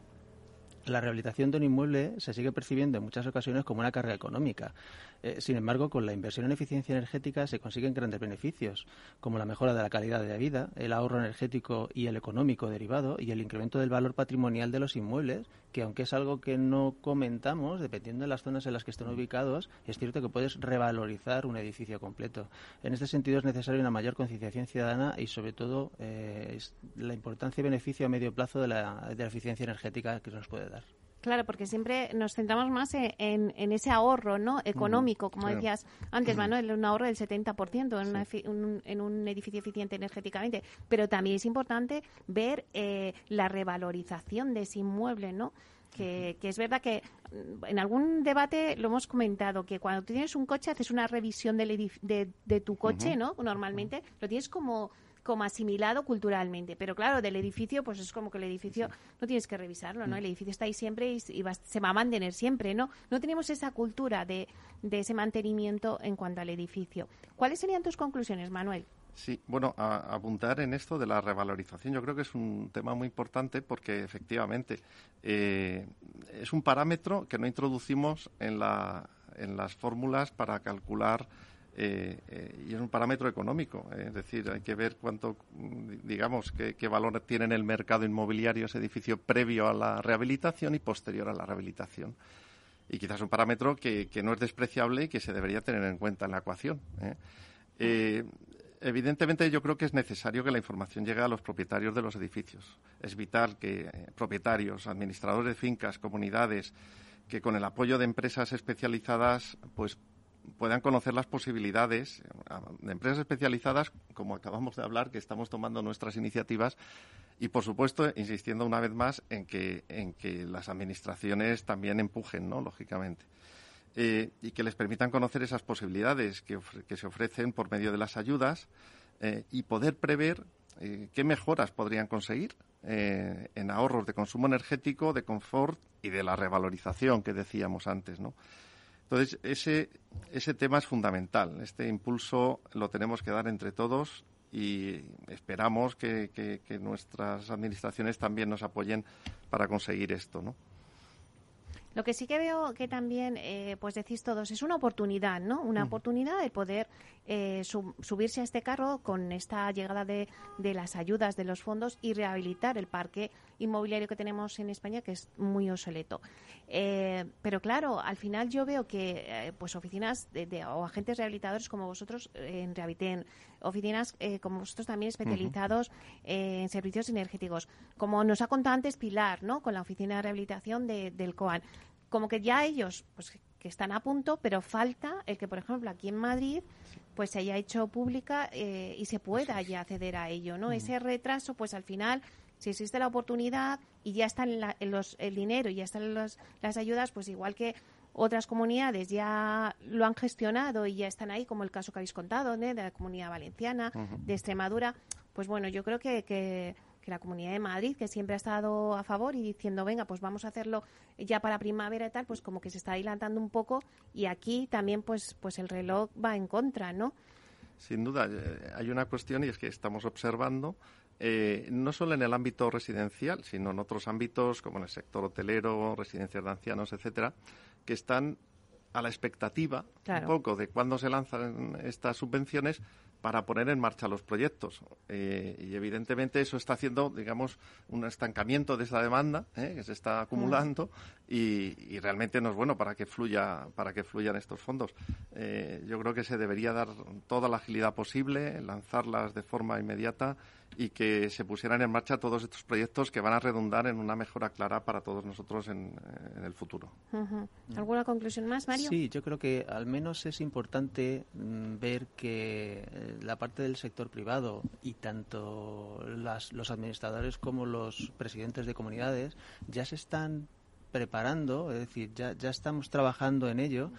La rehabilitación de un inmueble se sigue percibiendo en muchas ocasiones como una carga económica. Eh, sin embargo, con la inversión en eficiencia energética se consiguen grandes beneficios, como la mejora de la calidad de la vida, el ahorro energético y el económico derivado y el incremento del valor patrimonial de los inmuebles, que aunque es algo que no comentamos, dependiendo de las zonas en las que estén ubicados, es cierto que puedes revalorizar un edificio completo. En este sentido es necesaria una mayor concienciación ciudadana y, sobre todo, eh, la importancia y beneficio a medio plazo de la, de la eficiencia energética que nos puede dar. Claro, porque siempre nos centramos más en, ese ahorro no económico, como decías antes, Manuel, un ahorro del 70% en, un, en un edificio eficiente energéticamente. Pero también es importante ver eh, la revalorización de ese inmueble, ¿no? Que, es verdad que mm, en algún debate lo hemos comentado, que cuando tienes un coche haces una revisión de, de, tu coche, ¿no? Normalmente lo tienes como como asimilado culturalmente. Pero claro, del edificio, pues es como que el edificio no tienes que revisarlo, ¿no? Mm. El edificio está ahí siempre y, se va a mantener siempre, ¿no? No tenemos esa cultura de, de ese mantenimiento en cuanto al edificio. ¿Cuáles serían tus conclusiones, Manuel? Sí, bueno, a, apuntar en esto de la revalorización, yo creo que es un tema muy importante porque efectivamente eh, es un parámetro que no introducimos en, la, en las fórmulas para calcular eh, eh, y es un parámetro económico. Eh, es decir, hay que ver cuánto, digamos, qué, valor tiene en el mercado inmobiliario ese edificio previo a la rehabilitación y posterior a la rehabilitación. Y quizás un parámetro que, no es despreciable y que se debería tener en cuenta en la ecuación. evidentemente, yo creo que es necesario que la información llegue a los propietarios de los edificios. Es vital que propietarios, administradores de fincas, comunidades, que con el apoyo de empresas especializadas, pues puedan conocer las posibilidades de empresas especializadas, como acabamos de hablar, que estamos tomando nuestras iniciativas y, por supuesto, insistiendo una vez más en que, en que las administraciones también empujen, ¿no? lógicamente. Eh, y que les permitan conocer esas posibilidades que, se ofrecen por medio de las ayudas eh, y poder prever eh, qué mejoras podrían conseguir en ahorros de consumo energético, de confort y de la revalorización que decíamos antes, ¿no? Entonces, ese, ese tema es fundamental. Este impulso lo tenemos que dar entre todos y esperamos que, nuestras administraciones también nos apoyen para conseguir esto, ¿no? Lo que sí que veo que también, eh, pues decís todos, es una oportunidad, ¿no? Una oportunidad de poder eh, subirse a este carro con esta llegada de, de, las ayudas de los fondos y rehabilitar el parque inmobiliario que tenemos en España, que es muy obsoleto. Eh, pero claro, al final yo veo que pues oficinas de, o agentes rehabilitadores como vosotros en Rehabiliten, oficinas como vosotros también especializados en servicios energéticos, como nos ha contado antes Pilar, ¿no? Con la oficina de rehabilitación del COAN como que ya ellos pues que están a punto, pero falta el que, por ejemplo, aquí en Madrid pues se haya hecho pública eh, y se pueda ya acceder a ello, ¿no? Ese retraso, pues al final, si existe la oportunidad y ya están los, el dinero y ya están las ayudas, pues igual que otras comunidades ya lo han gestionado y ya están ahí, como el caso que habéis contado, de la comunidad valenciana, de Extremadura, pues bueno, yo creo que, que que la Comunidad de Madrid, que siempre ha estado a favor y diciendo, venga, pues vamos a hacerlo ya para primavera y tal, pues como que se está adelantando un poco y aquí también pues, pues el reloj va en contra, ¿no? Sin duda, eh, hay una cuestión y es que estamos observando, eh, no solo en el ámbito residencial, sino en otros ámbitos como en el sector hotelero, residencias de ancianos, etcétera, que están a la expectativa un poco de cuándo se lanzan estas subvenciones para poner en marcha los proyectos. Eh, y evidentemente eso está haciendo, digamos, un estancamiento de esa demanda eh, que se está acumulando y, realmente no es bueno para que fluya, para que fluyan estos fondos. Eh, yo creo que se debería dar toda la agilidad posible, lanzarlas de forma inmediata y que se pusieran en marcha todos estos proyectos que van a redundar en una mejora clara para todos nosotros en, el futuro. ¿Alguna conclusión más, Mario? Sí, yo creo que al menos es importante mm, ver que la parte del sector privado y tanto los administradores como los presidentes de comunidades ya se están preparando, es decir, ya, ya estamos trabajando en ello,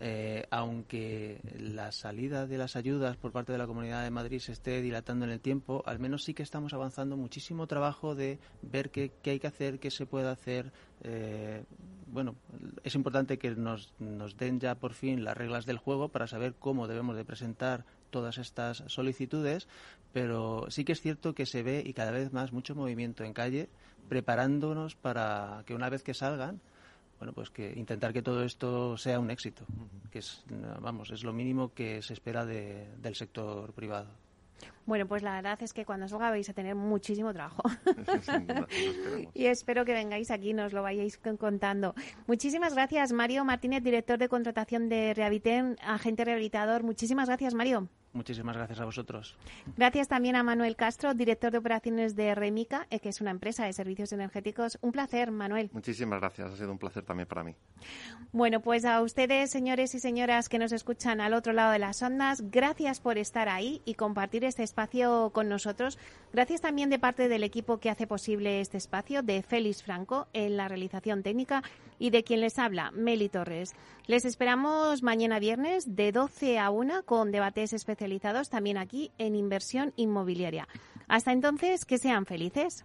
eh, aunque la salida de las ayudas por parte de la Comunidad de Madrid se esté dilatando en el tiempo, al menos sí que estamos avanzando muchísimo trabajo de ver qué, qué hay que hacer, qué se puede hacer. Eh, bueno, es importante que nos, nos den ya por fin las reglas del juego para saber cómo debemos de presentar todas estas solicitudes, pero sí que es cierto que se ve y cada vez más mucho movimiento en calle preparándonos para que una vez que salgan, bueno, pues que intentar que todo esto sea un éxito, que es, vamos, es lo mínimo que se espera del sector privado. Bueno, pues la verdad es que cuando salga vais a tener muchísimo trabajo. y espero que vengáis aquí y nos lo vayáis contando. Muchísimas gracias, Mario Martínez, director de contratación de Rehabiten, agente rehabilitador. Muchísimas gracias, Mario. Muchísimas gracias a vosotros. Gracias también a Manuel Castro, director de operaciones de Remica, eh, que es una empresa de servicios energéticos. Un placer, Manuel. Muchísimas gracias, ha sido un placer también para mí. Bueno, pues a ustedes, señores y señoras que nos escuchan al otro lado de las ondas, gracias por estar ahí y compartir este espacio con nosotros. Gracias también de parte del equipo que hace posible este espacio, de Félix Franco en la realización técnica y de quien les habla, Meli Torres. Les esperamos mañana viernes de 12 a 1 con debates especializados también aquí en inversión inmobiliaria. Hasta entonces, que sean felices.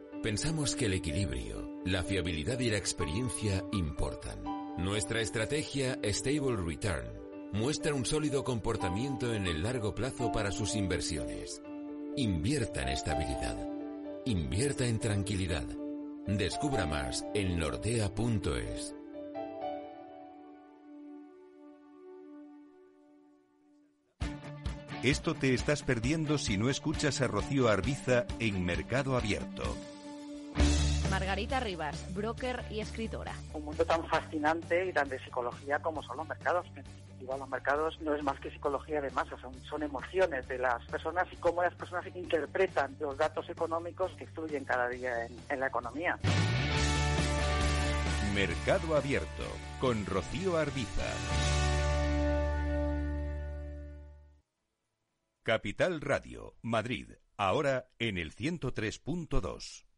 Pensamos que el equilibrio, la fiabilidad y la experiencia importan. Nuestra estrategia Stable Return muestra un sólido comportamiento en el largo plazo para sus inversiones. Invierta en estabilidad. Invierta en tranquilidad. Descubra más en nordea.es. Esto te estás perdiendo si no escuchas a Rocío Arbiza en Mercado Abierto. Margarita Rivas, broker y escritora. Un mundo tan fascinante y tan de psicología como son los mercados. En definitiva, los mercados no es más que psicología de masas, son, son emociones de las personas y cómo las personas interpretan los datos económicos que influyen cada día en, en la economía. Mercado Abierto con Rocío Arbiza. Capital Radio, Madrid, ahora en el 103.2.